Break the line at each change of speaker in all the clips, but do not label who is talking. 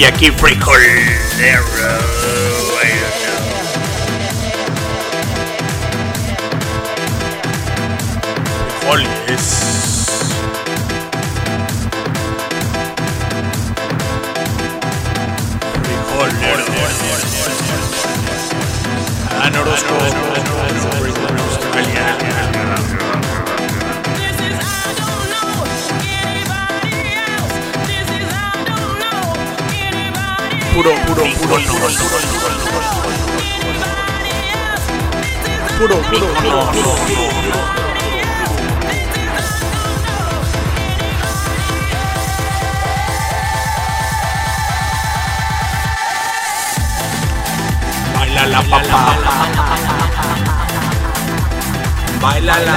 Y aquí frijolero. Puro, puro, puro. Baila la papá. Baila la.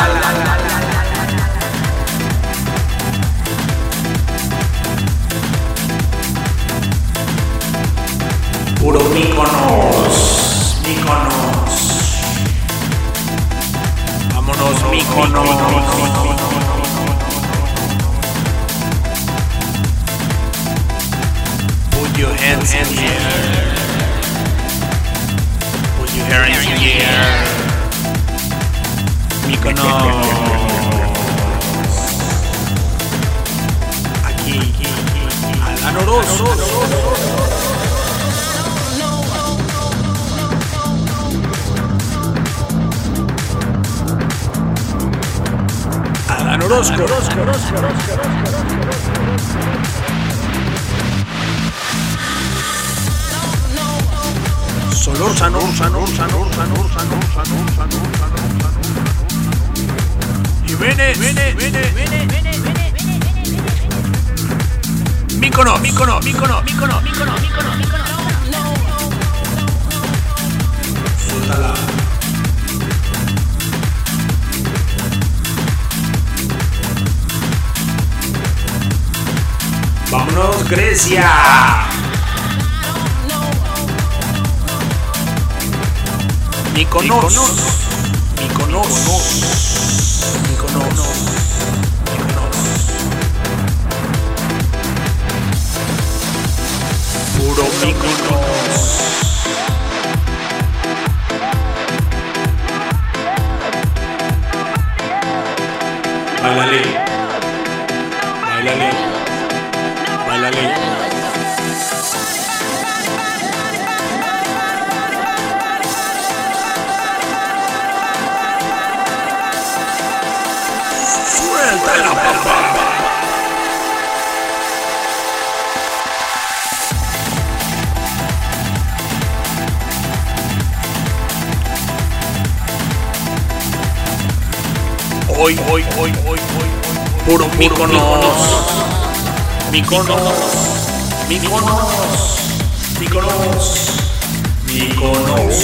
Puro Míconos. Vámonos, Míconos. Put your hands in the air. Put your hands in the air. Míconos. Aquí, aquí, aquí. Alanoroso. Orozco. Solórzano, Solórzano, Solórzano, Solórzano, Solórzano, Solórzano. Jiménez, Jiménez, Jiménez, Jiménez, Jiménez. Mícono, Mícono, Mícono, Mícono, Mícono, Mícono, Mícono. Sotala. Vámonos, Grecia. Mykonos. Mykonos. Mykonos. Puro Mykonos. Bailale. Hoy, hoy, hoy, hoy, hoy. Puro. Míconos. Míconos. Míconos. Míconos. Míconos.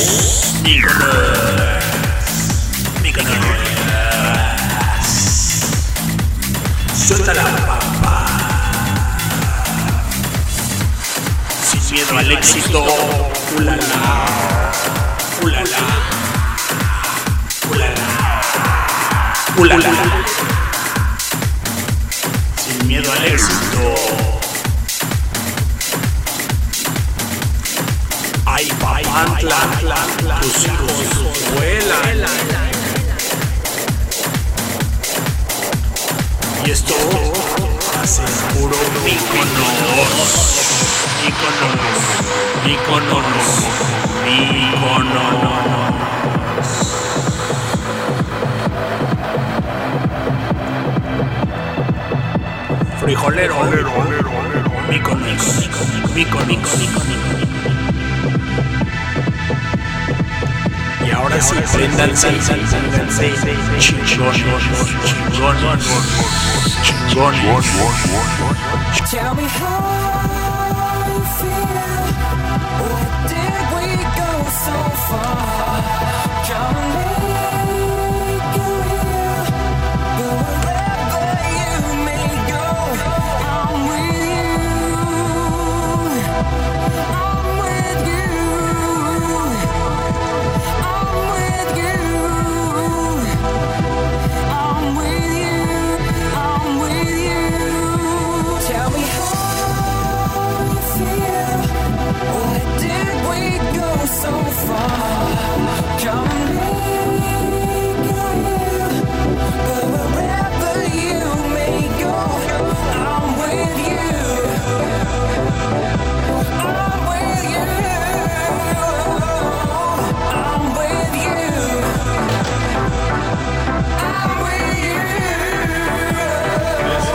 Míconos. Suéltala, papá. Sin miedo al éxito. Ulala. Ulala. Ulala. Ulala. Sin miedo al éxito. Ay, papantla, tus hijos vuelan. Y esto hace puro íconos, íconos, íconos, íconos. Frijolero, olero, olero, olero, íconos. Ahora sí, préndanse, préndanse. Chingón, chingón, chingón.
Tell me how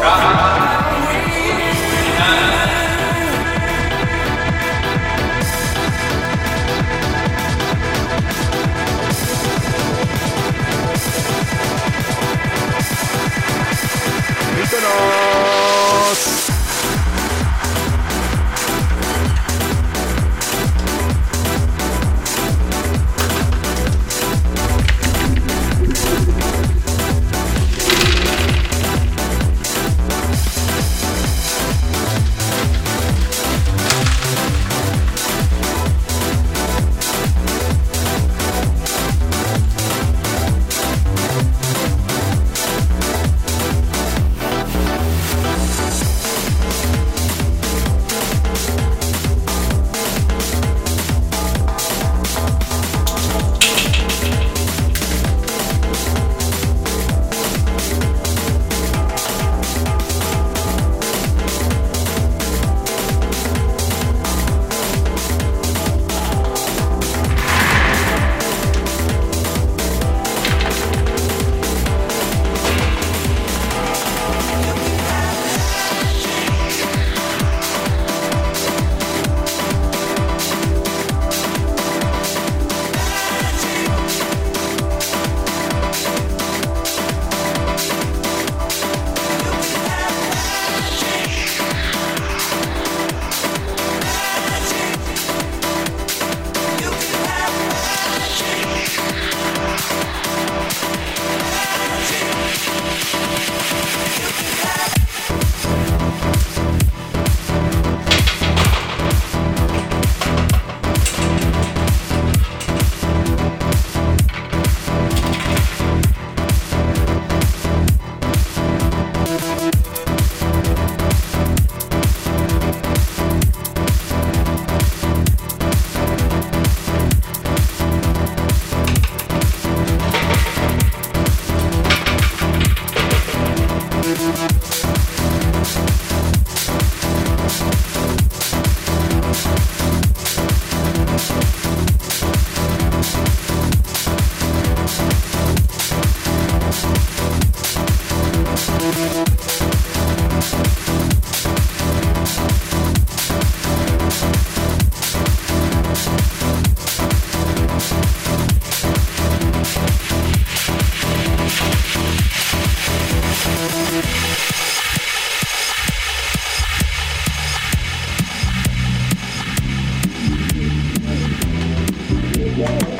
라
Yeah.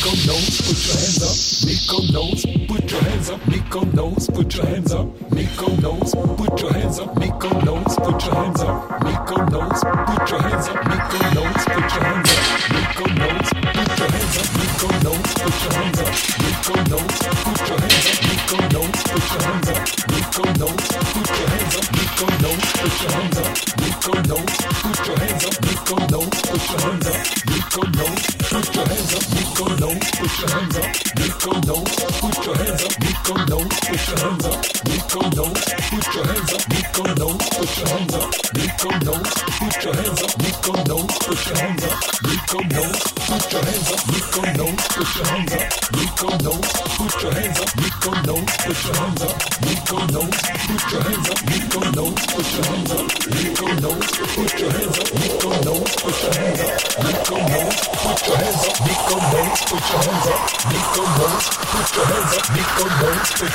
Nico knows, put your hands up. Nico knows, put your hands up. Nico knows, put your hands up. Nico knows, put your hands up. Nico knows, put your hands up. Nico knows, put your hands up. Nico knows, put your hands up. Nico knows, put your hands up. Nico knows, put your hands up. Nico knows, put your hands up. Nico knows, put your hands up. Nico knows, put your hands up. Nico knows, put your hands up. Nico knows, put your hands up. Nico knows, put your hands up. come no, put your hands up. We come, no, put your hands up. We come, no, put your hands up. We come, no, put your hands up. We come, no, put your hands up. We come, no, put your hands up. Nico, no, put your hands up. Nico, no, put your hands up.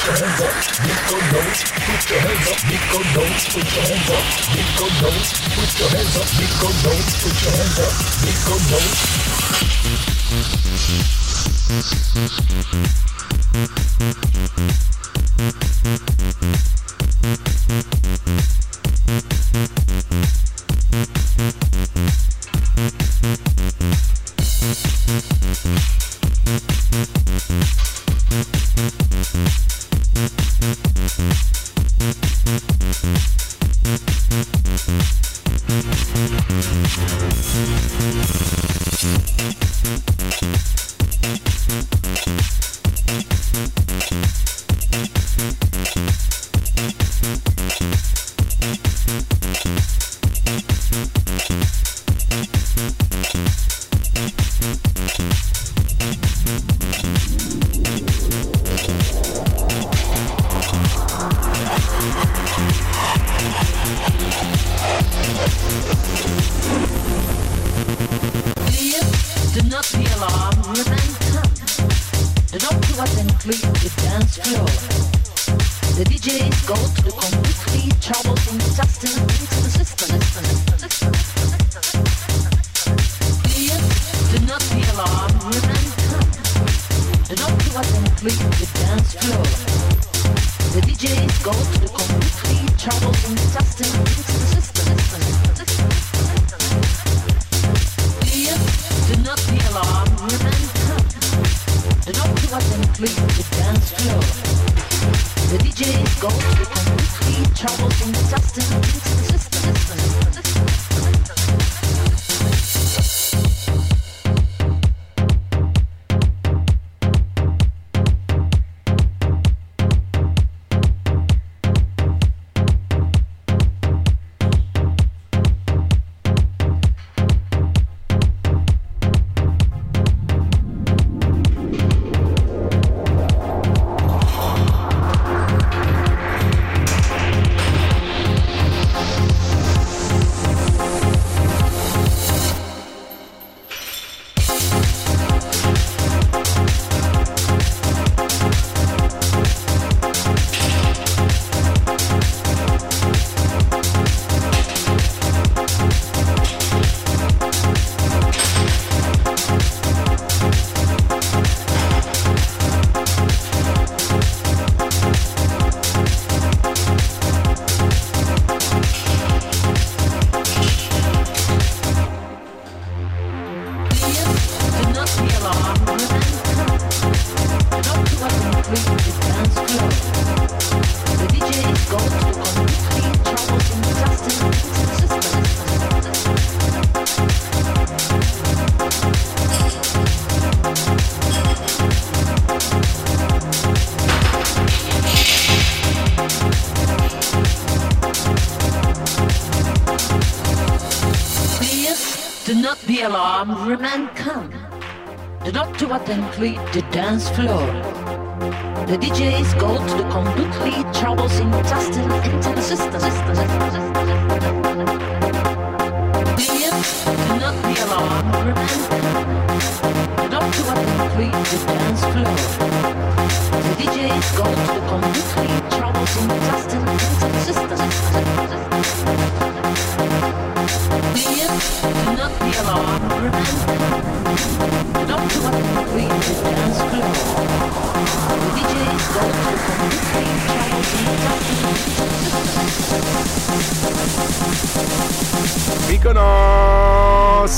your hands up, Nico knows, put your hands up, big Nico knows, put your hands up, big Nico knows, put your hands up, big Nico knows, put your hands up, big Nico knows.
The dance floor. The DJs go to the completely troublesome substance system. Please do not be alarmed, women. The dance floor. The DJs go to the completely troublesome The alarm alarmed, remain calm. The doctor attended the dance floor. The DJs go to the completely troublesome testing into the system. Idiots, do not be alarmed, remain calm. The doctor complete the dance floor. The DJ is going to completely troublesome dust and inconsistent. system. do not be alarmed. Remember, not to complete the dance floor. The DJ is going to completely troublesome dust and system.
Mykonos!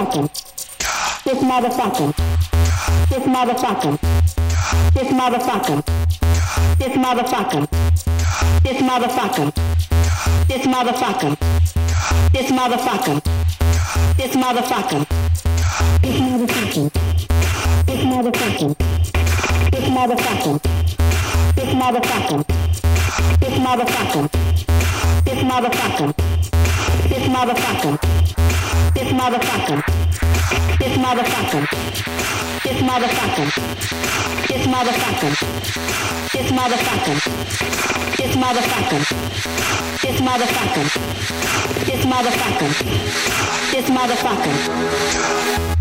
motherfucker. This motherfucker. This motherfucker. This motherfucker. This motherfucker. This motherfucker. This motherfucker. This motherfucker. This motherfucker. This motherfucker. This motherfucker. This motherfucker. This motherfucker. This motherfucker. This motherfucker. This motherfucker motherfucker. This motherfucker. This motherfucker. This motherfucker. This motherfucker. This motherfucker. This motherfucker. This motherfucker. This motherfucker.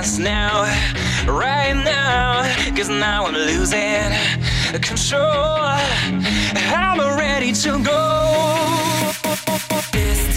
dance now, right now, cause now I'm losing control. I'm ready to go. This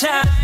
time,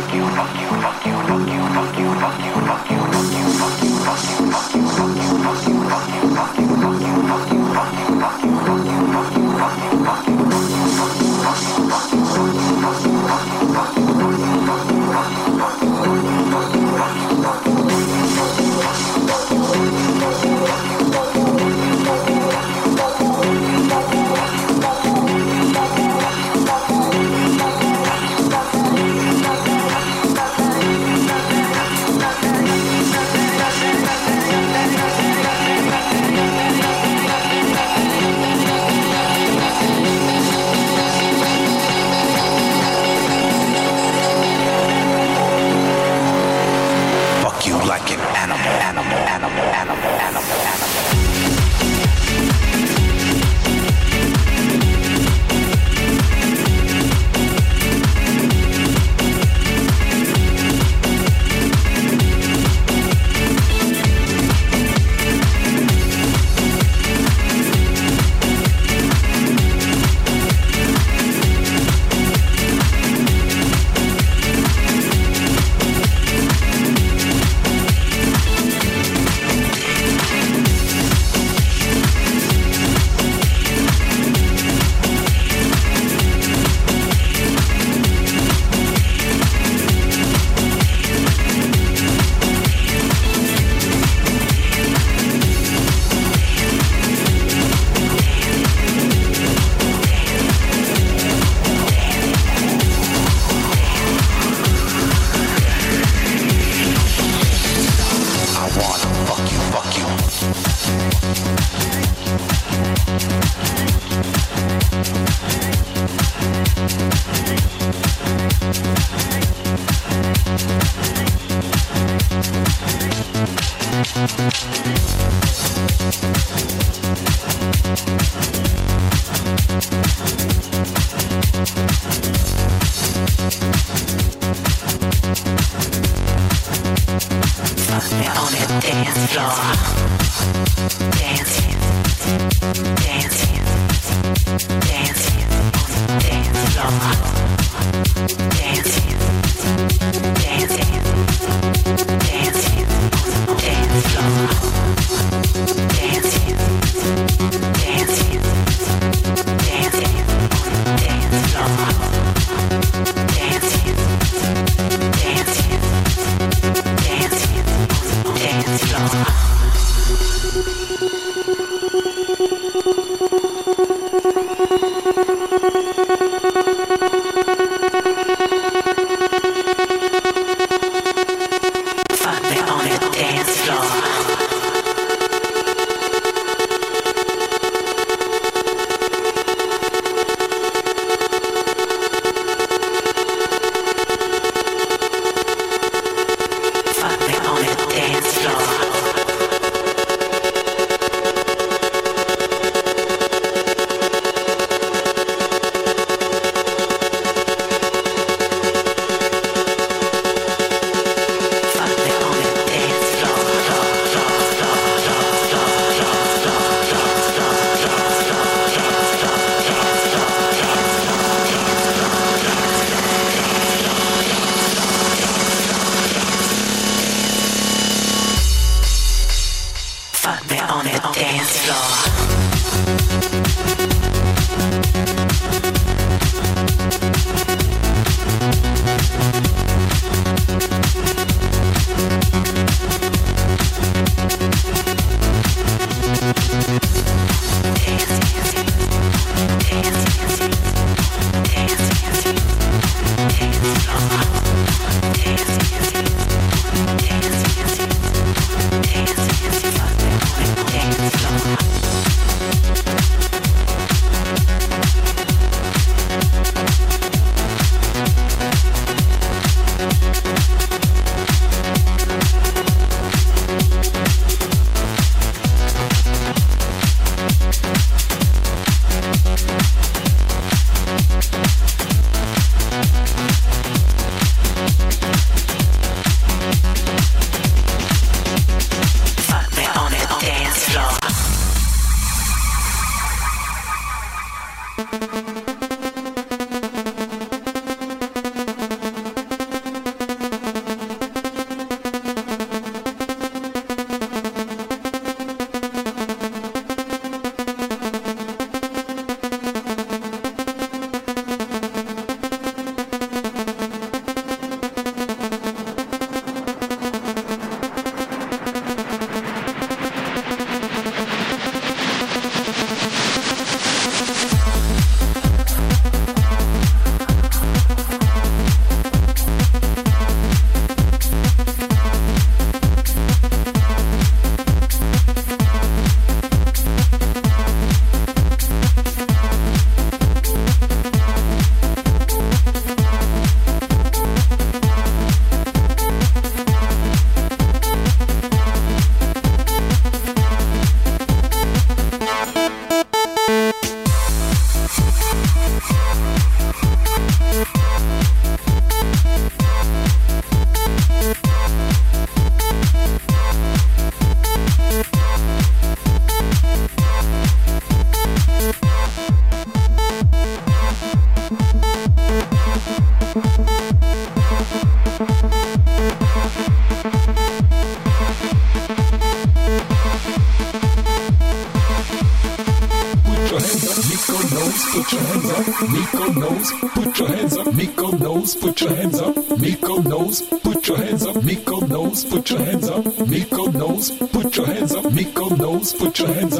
put your hands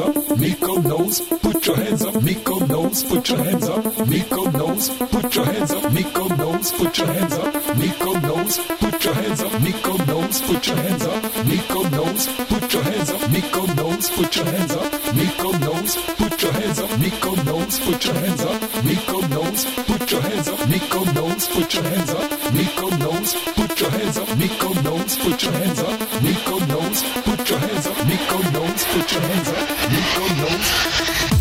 Chandra, you don't know.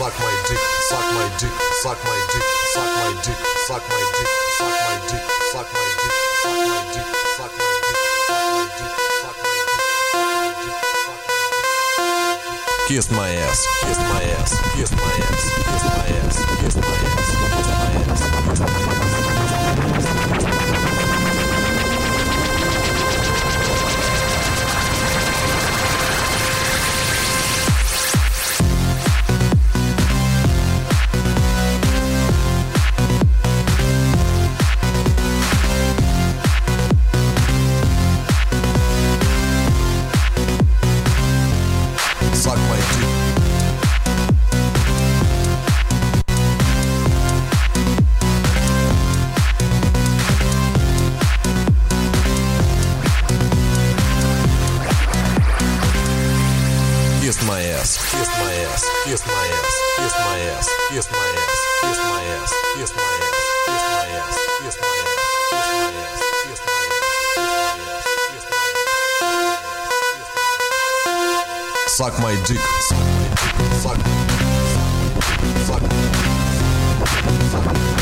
suck my dick, suck my dick, suck my dick, suck my dick, suck my dick, suck my dick, suck my dick, suck my dick, suck my dick, suck my dick, suck my dick, suck my dick, Kiss my ass, kiss my ass, kiss my ass, kiss my ass, kiss my ass. my dick. Fuck. Fuck. Fuck. Fuck.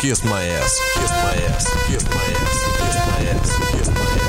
Kiss my ass. Kiss my ass. Kiss my ass. Kiss my ass. Kiss my ass.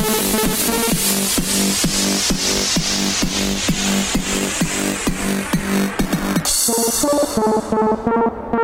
Hey, come on, buddy, come on. You're stepping all over my shoes here. Come on, stop it, stop it, push it. We're here. Hey, DJ. Hey, DJ. Give me a fat beat. Excuse me. Hey DJ. Hey DJ. Give me a fat beat. Hey DJ. Mykonos!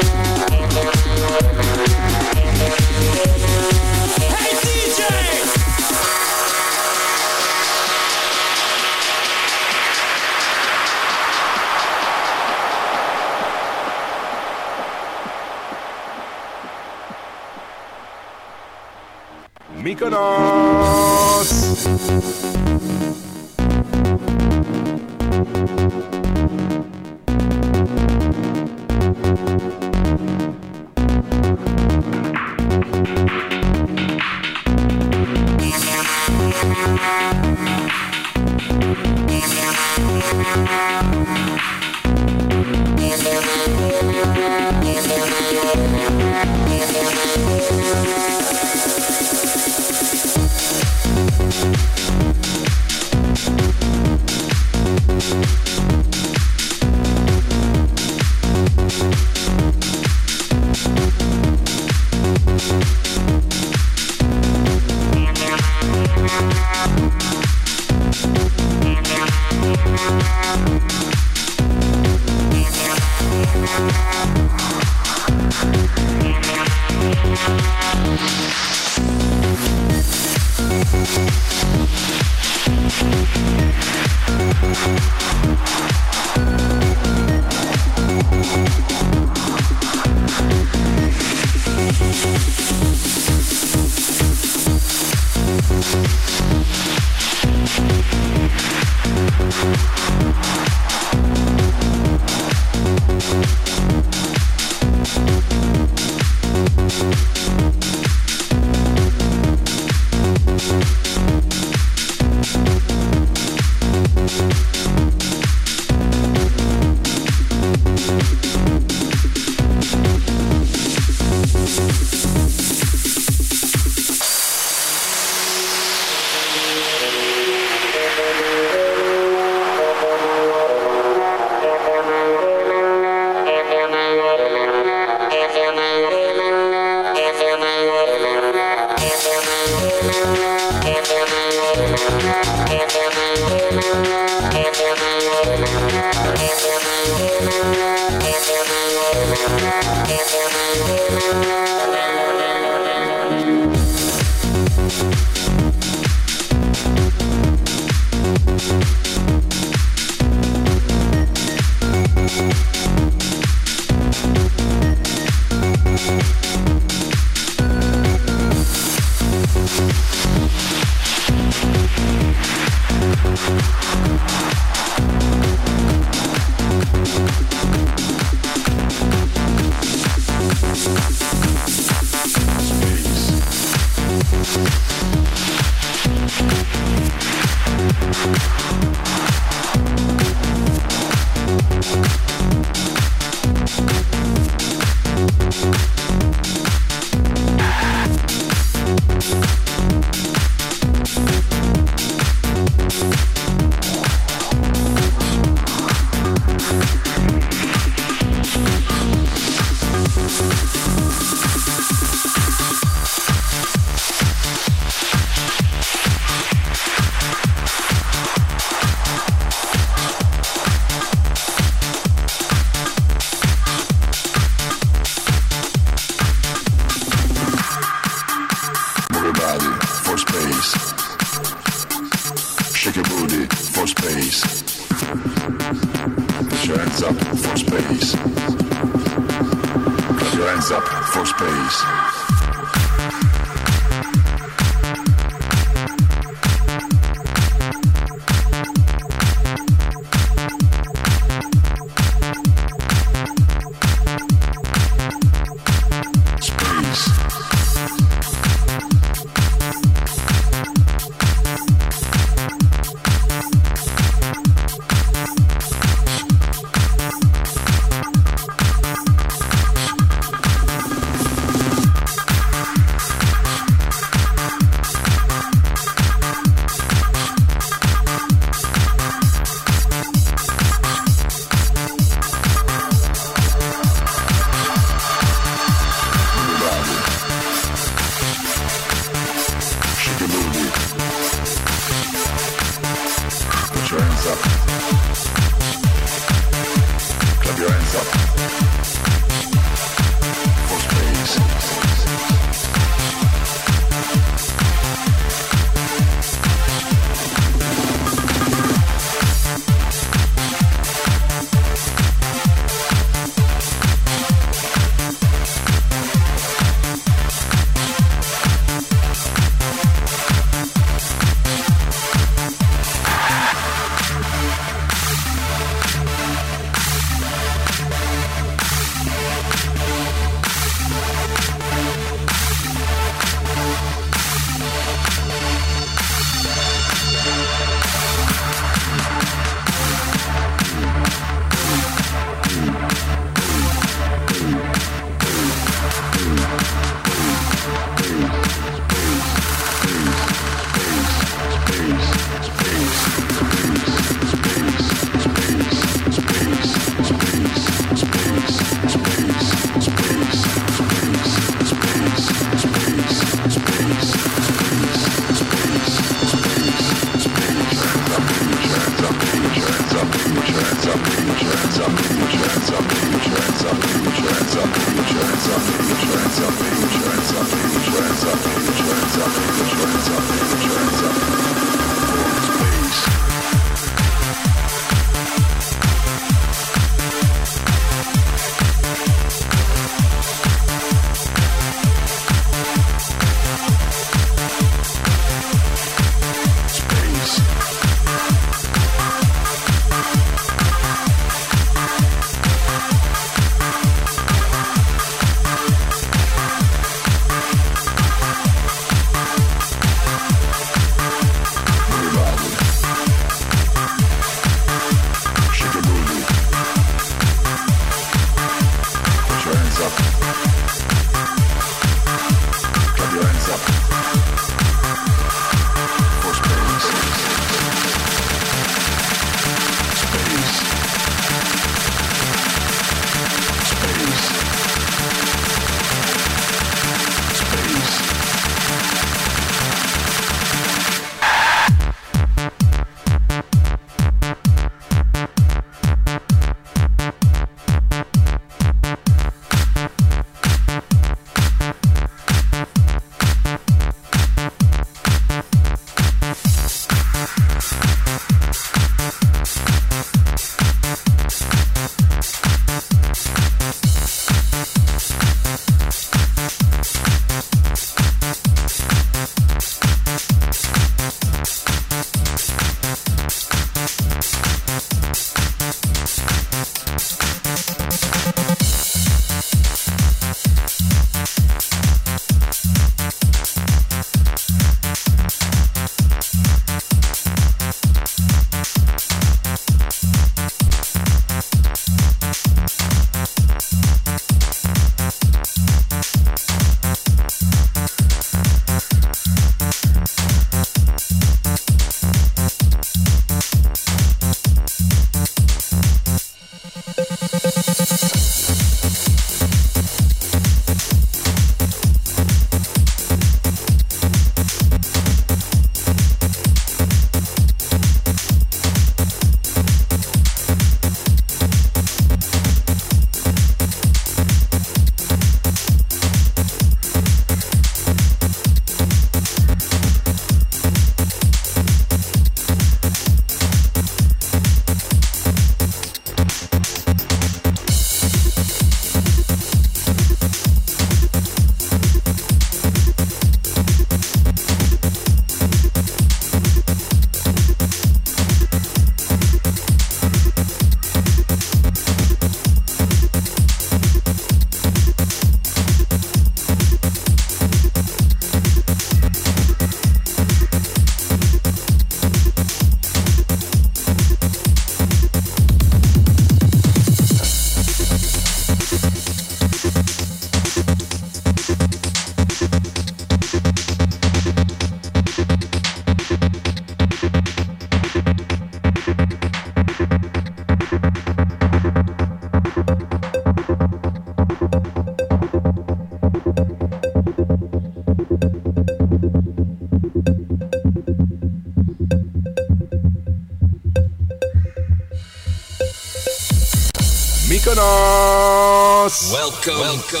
Welcome,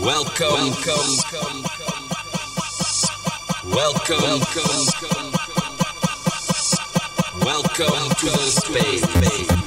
welcome, welcome, welcome, welcome, welcome to the space.